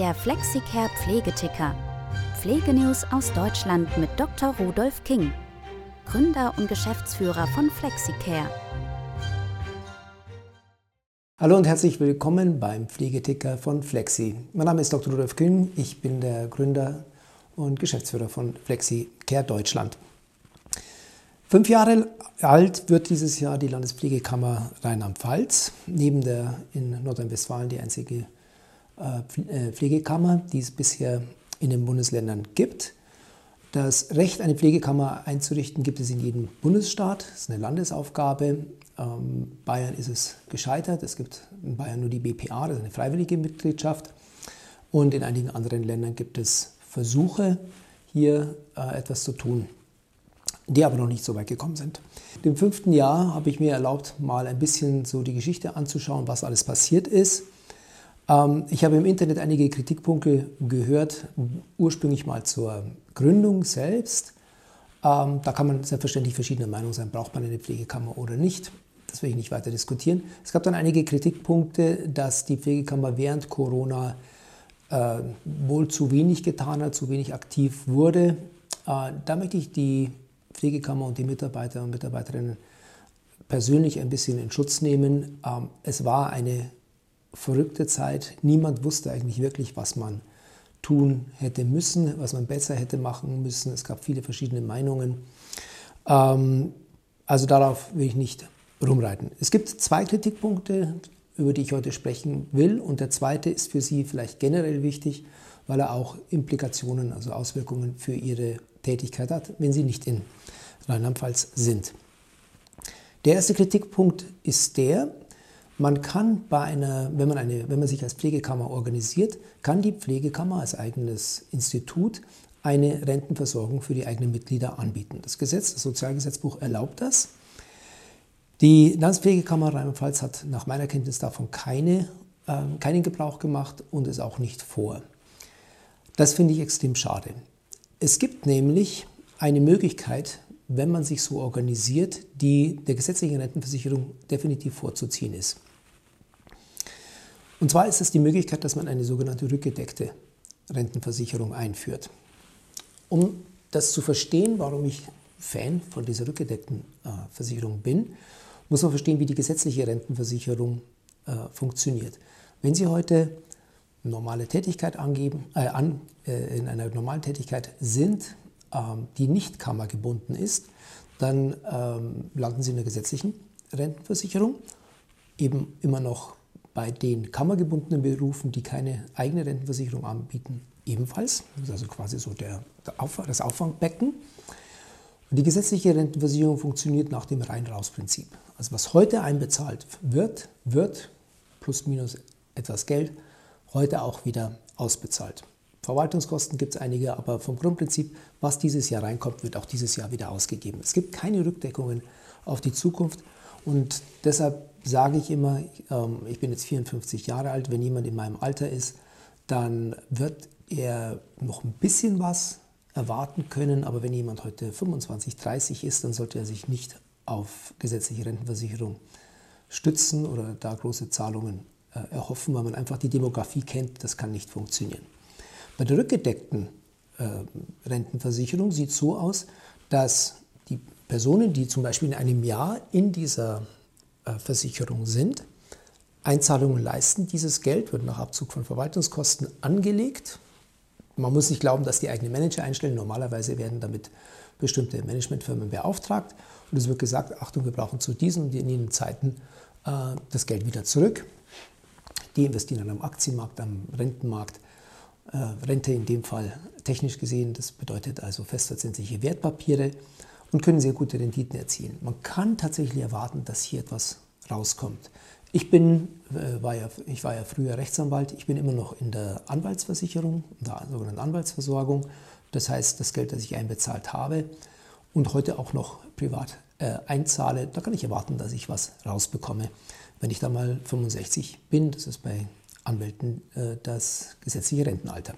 Der Flexicare Pflegeticker. Pflegenews aus Deutschland mit Dr. Rudolf King, Gründer und Geschäftsführer von Flexicare. Hallo und herzlich willkommen beim Pflegeticker von Flexi. Mein Name ist Dr. Rudolf King, ich bin der Gründer und Geschäftsführer von Flexicare Deutschland. Fünf Jahre alt wird dieses Jahr die Landespflegekammer Rheinland-Pfalz, neben der in Nordrhein-Westfalen die einzige Pflegekammer, die es bisher in den Bundesländern gibt. Das Recht, eine Pflegekammer einzurichten, gibt es in jedem Bundesstaat. Das ist eine Landesaufgabe. Ähm, Bayern ist es gescheitert. Es gibt in Bayern nur die BPA, das ist eine freiwillige Mitgliedschaft. Und in einigen anderen Ländern gibt es Versuche, hier äh, etwas zu tun die aber noch nicht so weit gekommen sind. Im fünften Jahr habe ich mir erlaubt, mal ein bisschen so die Geschichte anzuschauen, was alles passiert ist. Ähm, ich habe im Internet einige Kritikpunkte gehört, ursprünglich mal zur Gründung selbst. Ähm, da kann man selbstverständlich verschiedener Meinung sein, braucht man eine Pflegekammer oder nicht. Das will ich nicht weiter diskutieren. Es gab dann einige Kritikpunkte, dass die Pflegekammer während Corona äh, wohl zu wenig getan hat, zu wenig aktiv wurde. Äh, da möchte ich die Pflegekammer und die Mitarbeiter und Mitarbeiterinnen persönlich ein bisschen in Schutz nehmen. Ähm, es war eine verrückte Zeit. Niemand wusste eigentlich wirklich, was man tun hätte müssen, was man besser hätte machen müssen. Es gab viele verschiedene Meinungen. Ähm, also darauf will ich nicht rumreiten. Es gibt zwei Kritikpunkte, über die ich heute sprechen will. Und der zweite ist für Sie vielleicht generell wichtig, weil er auch Implikationen, also Auswirkungen für Ihre Tätigkeit hat, wenn Sie nicht in Rheinland-Pfalz sind. Der erste Kritikpunkt ist der, man kann bei einer, wenn man, eine, wenn man sich als Pflegekammer organisiert, kann die Pflegekammer als eigenes Institut eine Rentenversorgung für die eigenen Mitglieder anbieten. Das Gesetz, das Sozialgesetzbuch erlaubt das. Die Landespflegekammer Rheinland-Pfalz hat nach meiner Kenntnis davon keine, äh, keinen Gebrauch gemacht und es auch nicht vor. Das finde ich extrem schade. Es gibt nämlich eine Möglichkeit, wenn man sich so organisiert, die der gesetzlichen Rentenversicherung definitiv vorzuziehen ist. Und zwar ist es die Möglichkeit, dass man eine sogenannte rückgedeckte Rentenversicherung einführt. Um das zu verstehen, warum ich Fan von dieser rückgedeckten äh, Versicherung bin, muss man verstehen, wie die gesetzliche Rentenversicherung äh, funktioniert. Wenn Sie heute normale Tätigkeit angeben, äh, an, äh, in einer normalen Tätigkeit sind, ähm, die nicht kammergebunden ist, dann ähm, landen Sie in der gesetzlichen Rentenversicherung, eben immer noch bei den kammergebundenen Berufen, die keine eigene Rentenversicherung anbieten, ebenfalls. Das ist also quasi so der, das Auffangbecken. Und die gesetzliche Rentenversicherung funktioniert nach dem Rein-Raus-Prinzip. Also was heute einbezahlt wird, wird plus minus etwas Geld heute auch wieder ausbezahlt. Verwaltungskosten gibt es einige, aber vom Grundprinzip, was dieses Jahr reinkommt, wird auch dieses Jahr wieder ausgegeben. Es gibt keine Rückdeckungen auf die Zukunft und deshalb sage ich immer, ähm, ich bin jetzt 54 Jahre alt, wenn jemand in meinem Alter ist, dann wird er noch ein bisschen was erwarten können, aber wenn jemand heute 25, 30 ist, dann sollte er sich nicht auf gesetzliche Rentenversicherung stützen oder da große Zahlungen äh, erhoffen, weil man einfach die Demografie kennt, das kann nicht funktionieren. Bei der rückgedeckten äh, Rentenversicherung sieht es so aus, dass die Personen, die zum Beispiel in einem Jahr in dieser Versicherung sind, Einzahlungen leisten. Dieses Geld wird nach Abzug von Verwaltungskosten angelegt. Man muss nicht glauben, dass die eigene Manager einstellen. Normalerweise werden damit bestimmte Managementfirmen beauftragt. Und es wird gesagt, Achtung, wir brauchen zu diesen und jenen Zeiten äh, das Geld wieder zurück. Die investieren dann am Aktienmarkt, am Rentenmarkt äh, Rente in dem Fall technisch gesehen, das bedeutet also festverzinsliche Wertpapiere und können sehr gute Renditen erzielen. Man kann tatsächlich erwarten, dass hier etwas rauskommt. Ich, bin, äh, war ja, ich war ja früher Rechtsanwalt, ich bin immer noch in der Anwaltsversicherung, in der sogenannten Anwaltsversorgung. Das heißt, das Geld, das ich einbezahlt habe und heute auch noch privat äh, einzahle, da kann ich erwarten, dass ich was rausbekomme. Wenn ich da mal 65 bin, das ist bei Anwälten äh, das gesetzliche Rentenalter.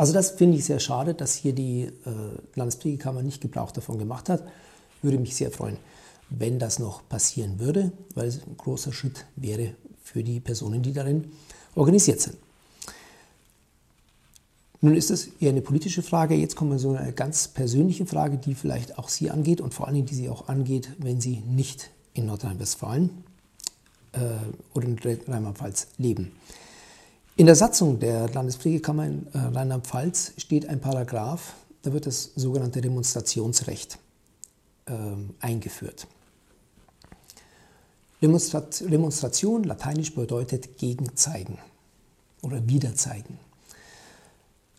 Also das finde ich sehr schade, dass hier die äh, Landespflegekammer nicht Gebrauch davon gemacht hat. Würde mich sehr freuen, wenn das noch passieren würde, weil es ein großer Schritt wäre für die Personen, die darin organisiert sind. Nun ist es eher eine politische Frage. Jetzt kommen wir zu einer ganz persönlichen Frage, die vielleicht auch Sie angeht und vor allen Dingen, die Sie auch angeht, wenn Sie nicht in Nordrhein-Westfalen äh, oder in Rheinland-Pfalz leben. In der Satzung der Landespflegekammer in äh, Rheinland-Pfalz steht ein Paragraph, da wird das sogenannte Demonstrationsrecht äh, eingeführt. Demonstration lateinisch bedeutet gegenzeigen oder wiederzeigen.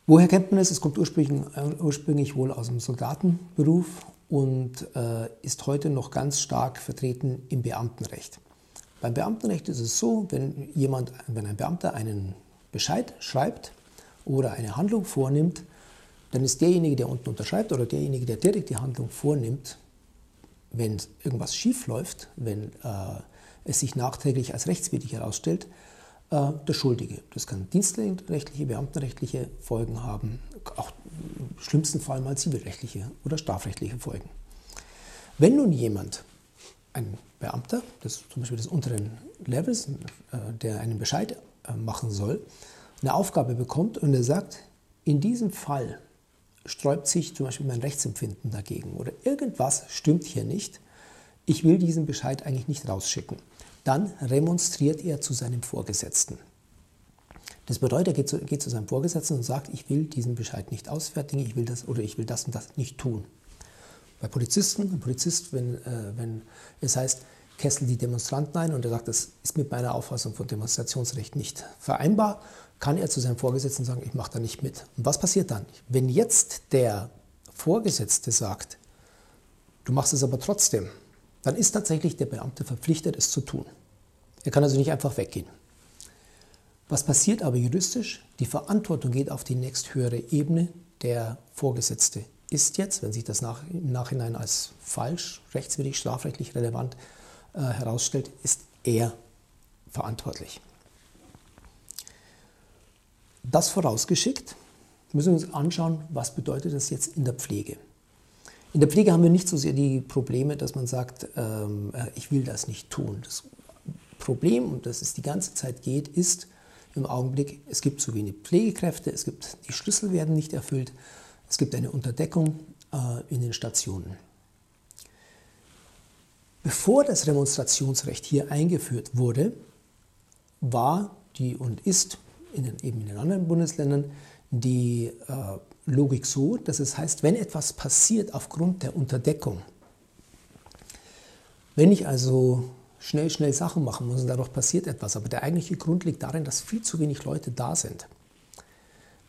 Woher kennt man es? Es kommt ursprünglich, äh, ursprünglich wohl aus dem Soldatenberuf und äh, ist heute noch ganz stark vertreten im Beamtenrecht. Beim Beamtenrecht ist es so, wenn jemand, wenn ein Beamter einen Bescheid schreibt oder eine Handlung vornimmt, dann ist derjenige, der unten unterschreibt oder derjenige, der direkt die Handlung vornimmt, wenn irgendwas schief läuft, wenn äh, es sich nachträglich als rechtswidrig herausstellt, äh, der Schuldige. Das kann dienstrechtliche, beamtenrechtliche Folgen haben, auch im schlimmsten Fall mal zivilrechtliche oder strafrechtliche Folgen. Wenn nun jemand, ein Beamter, das zum Beispiel des unteren Levels, äh, der einen Bescheid machen soll, eine Aufgabe bekommt und er sagt, in diesem Fall sträubt sich zum Beispiel mein Rechtsempfinden dagegen oder irgendwas stimmt hier nicht, ich will diesen Bescheid eigentlich nicht rausschicken. Dann remonstriert er zu seinem Vorgesetzten. Das bedeutet, er geht zu, geht zu, seinem Vorgesetzten und sagt, ich will diesen Bescheid nicht ausfertigen, ich will das oder ich will das und das nicht tun. Bei Polizisten, ein Polizist, wenn, äh, wenn es heißt, Kessel die Demonstranten ein und er sagt, das ist mit meiner Auffassung von Demonstrationsrecht nicht vereinbar, kann er zu seinem Vorgesetzten sagen, ich mache da nicht mit. Und was passiert dann? Wenn jetzt der Vorgesetzte sagt, du machst es aber trotzdem, dann ist tatsächlich der Beamte verpflichtet, es zu tun. Er kann also nicht einfach weggehen. Was passiert aber juristisch? Die Verantwortung geht auf die nächsthöhere Ebene. Der Vorgesetzte ist jetzt, wenn sich das nach, im Nachhinein als falsch, rechtswidrig, strafrechtlich relevant äh, herausstellt, ist er verantwortlich. Das vorausgeschickt müssen wir uns anschauen, was bedeutet das jetzt in der Pflege. In der Pflege haben wir nicht so sehr die Probleme, dass man sagt, ähm, äh, ich will das nicht tun. Das Problem, um das es die ganze Zeit geht, ist im Augenblick, es gibt zu wenig Pflegekräfte, es gibt, die Schlüssel werden nicht erfüllt, es gibt eine Unterdeckung äh, in den Stationen. Bevor das Demonstrationsrecht hier eingeführt wurde, war die und ist in den, eben in den anderen Bundesländern die äh, Logik so, dass es heißt, wenn etwas passiert aufgrund der Unterdeckung, wenn ich also schnell, schnell Sachen machen muss und dadurch passiert etwas, aber der eigentliche Grund liegt darin, dass viel zu wenig Leute da sind,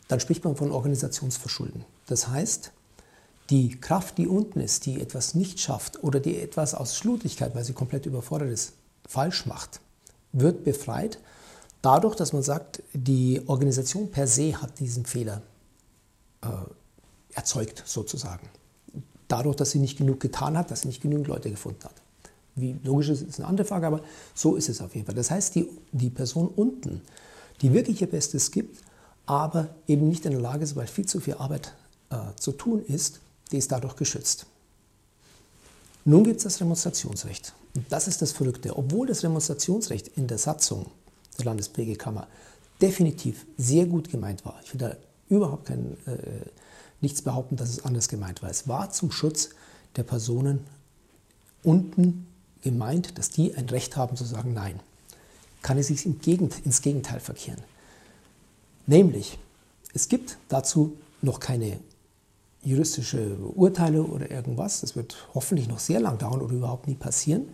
dann spricht man von Organisationsverschulden. Das heißt, die Kraft, die unten ist, die etwas nicht schafft oder die etwas aus Schludrigkeit, weil sie komplett überfordert ist, falsch macht, wird befreit dadurch, dass man sagt, die Organisation per se hat diesen Fehler äh, erzeugt sozusagen. Dadurch, dass sie nicht genug getan hat, dass sie nicht genügend Leute gefunden hat. Wie logisch ist, ist eine andere Frage, aber so ist es auf jeden Fall. Das heißt, die, die Person unten, die wirklich ihr Bestes gibt, aber eben nicht in der Lage ist, weil viel zu viel Arbeit äh, zu tun ist, die ist dadurch geschützt. Nun gibt es das Demonstrationsrecht. Und das ist das Verrückte. Obwohl das Demonstrationsrecht in der Satzung der Landespflegekammer definitiv sehr gut gemeint war, ich will da überhaupt kein, äh, nichts behaupten, dass es anders gemeint war. Es war zum Schutz der Personen unten gemeint, dass die ein Recht haben zu sagen Nein. Kann es sich ins Gegenteil verkehren. Nämlich, es gibt dazu noch keine juristische Urteile oder irgendwas. Das wird hoffentlich noch sehr lang dauern oder überhaupt nie passieren,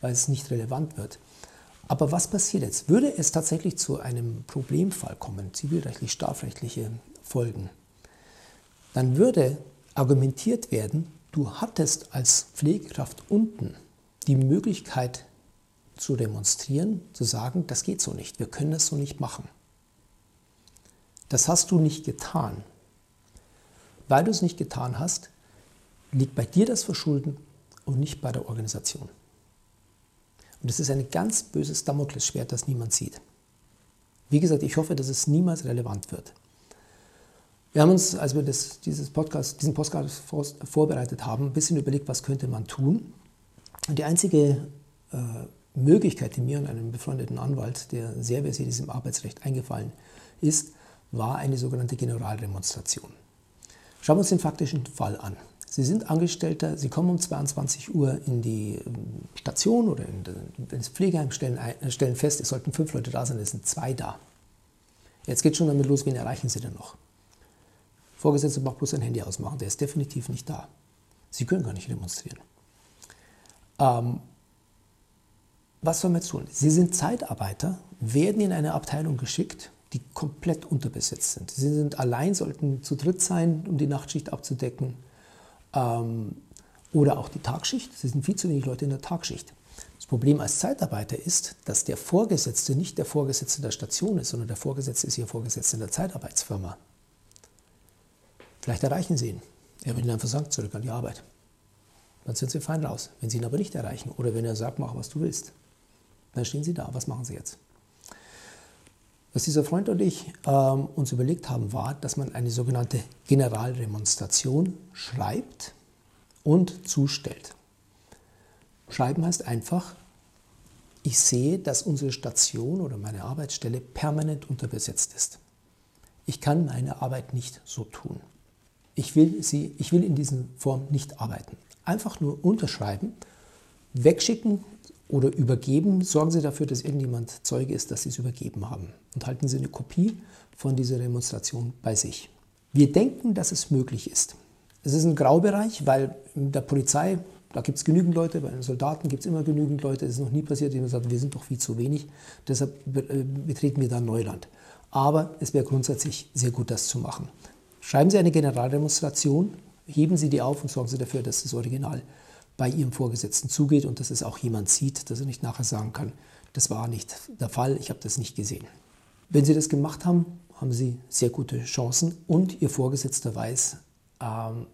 weil es nicht relevant wird. Aber was passiert jetzt? Würde es tatsächlich zu einem Problemfall kommen, zivilrechtlich, strafrechtliche Folgen, dann würde argumentiert werden, du hattest als Pflegekraft unten die Möglichkeit zu demonstrieren, zu sagen, das geht so nicht, wir können das so nicht machen. Das hast du nicht getan. Weil du es nicht getan hast, liegt bei dir das Verschulden und nicht bei der Organisation. Und es ist ein ganz böses Damoklesschwert, das niemand sieht. Wie gesagt, ich hoffe, dass es niemals relevant wird. Wir haben uns, als wir das, dieses Podcast, diesen Podcast vorbereitet haben, ein bisschen überlegt, was könnte man tun. Und die einzige äh, Möglichkeit, die mir und einem befreundeten Anwalt, der sehr versiert ist im Arbeitsrecht, eingefallen ist, war eine sogenannte Generaldemonstration. Schauen wir uns den faktischen Fall an. Sie sind Angestellter, Sie kommen um 22 Uhr in die ähm, Station oder in das Pflegeheim, stellen, stellen fest, es sollten fünf Leute da sein, es sind zwei da. Jetzt geht schon damit los, wen erreichen Sie denn noch? Vorgesetzter macht bloß sein Handy ausmachen, der ist definitiv nicht da. Sie können gar nicht demonstrieren. Ähm, was soll man jetzt tun? Sie sind Zeitarbeiter, werden in eine Abteilung geschickt, die komplett unterbesetzt sind. Sie sind allein, sollten zu dritt sein, um die Nachtschicht abzudecken. Ähm, oder auch die Tagschicht. Sie sind viel zu wenig Leute in der Tagschicht. Das Problem als Zeitarbeiter ist, dass der Vorgesetzte nicht der Vorgesetzte der Station ist, sondern der Vorgesetzte ist Ihr Vorgesetzter in der Zeitarbeitsfirma. Vielleicht erreichen Sie ihn. Er wird Ihnen einfach sagen, zurück an die Arbeit. Dann sind Sie fein raus. Wenn Sie ihn aber nicht erreichen oder wenn er sagt, mach was du willst, dann stehen Sie da. Was machen Sie jetzt? Was dieser Freund und ich ähm, uns überlegt haben, war, dass man eine sogenannte Generaldemonstration schreibt und zustellt. Schreiben heißt einfach, ich sehe, dass unsere Station oder meine Arbeitsstelle permanent unterbesetzt ist. Ich kann meine Arbeit nicht so tun. Ich will, sie, ich will in dieser Form nicht arbeiten. Einfach nur unterschreiben, wegschicken oder übergeben. Sorgen Sie dafür, dass irgendjemand Zeuge ist, dass Sie es übergeben haben. Und halten Sie eine Kopie von dieser Demonstration bei sich. Wir denken, dass es möglich ist. Es ist ein Graubereich, weil in der Polizei, da gibt es genügend Leute, bei den Soldaten gibt es immer genügend Leute. Es ist noch nie passiert, dass jemand sagt, wir sind doch viel zu wenig. Deshalb äh, betreten wir da Neuland. Aber es wäre grundsätzlich sehr gut, das zu machen. Schreiben Sie eine Generaldemonstration, heben Sie die auf und sorgen Sie dafür, dass das Original bei Ihrem Vorgesetzten zugeht und dass es auch jemand sieht, dass er nicht nachher sagen kann, das war nicht der Fall, ich habe das nicht gesehen. Wenn Sie das gemacht haben, haben Sie sehr gute Chancen und Ihr Vorgesetzter weiß, ähm,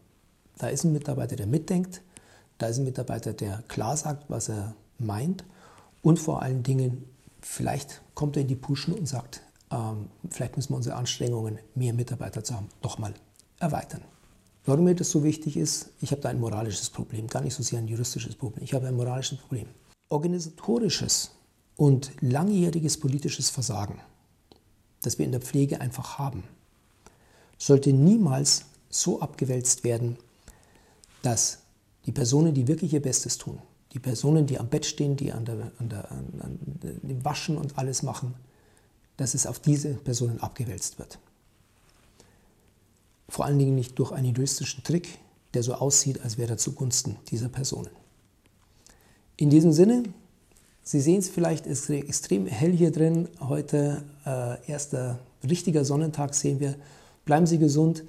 da ist ein Mitarbeiter, der mitdenkt, da ist ein Mitarbeiter, der klar sagt, was er meint und vor allen Dingen, vielleicht kommt er in die Puschen und sagt, ähm, vielleicht müssen wir unsere Anstrengungen, mehr Mitarbeiter zu haben, doch mal erweitern. Warum mir das so wichtig ist, ich habe da ein moralisches Problem, gar nicht so sehr ein juristisches Problem. Ich habe ein moralisches Problem. Organisatorisches und langjähriges politisches Versagen, das wir in der Pflege einfach haben, sollte niemals so abgewälzt werden, dass die Personen, die wirklich ihr Bestes tun, die Personen, die am Bett stehen, die an der, an der, an, an, dem Waschen und alles machen, dass es auf diese Personen abgewälzt wird. Vor allen Dingen nicht durch einen juristischen Trick, der so aussieht, als wäre er zugunsten dieser Personen. In diesem Sinne, Sie sehen es vielleicht, ist extrem hell hier drin. Heute äh, erster richtiger Sonnentag sehen wir. Bleiben Sie gesund.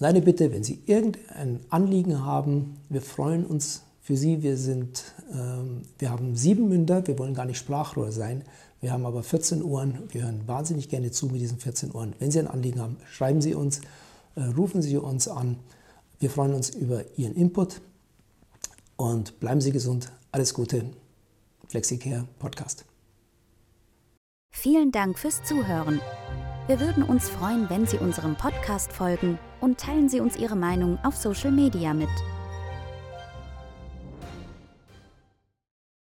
Und eine Bitte, wenn Sie irgendein Anliegen haben, wir freuen uns für Sie. Wir, sind, ähm, wir haben sieben Münder, wir wollen gar nicht Sprachrohr sein. Wir haben aber 14 Ohren. Wir hören wahnsinnig gerne zu mit diesen 14 Ohren. Wenn Sie ein Anliegen haben, schreiben Sie uns, rufen Sie uns an. Wir freuen uns über Ihren Input und bleiben Sie gesund. Alles Gute. FlexiCare Podcast. Vielen Dank fürs Zuhören. Wir würden uns freuen, wenn Sie unserem Podcast folgen und teilen Sie uns Ihre Meinung auf Social Media mit.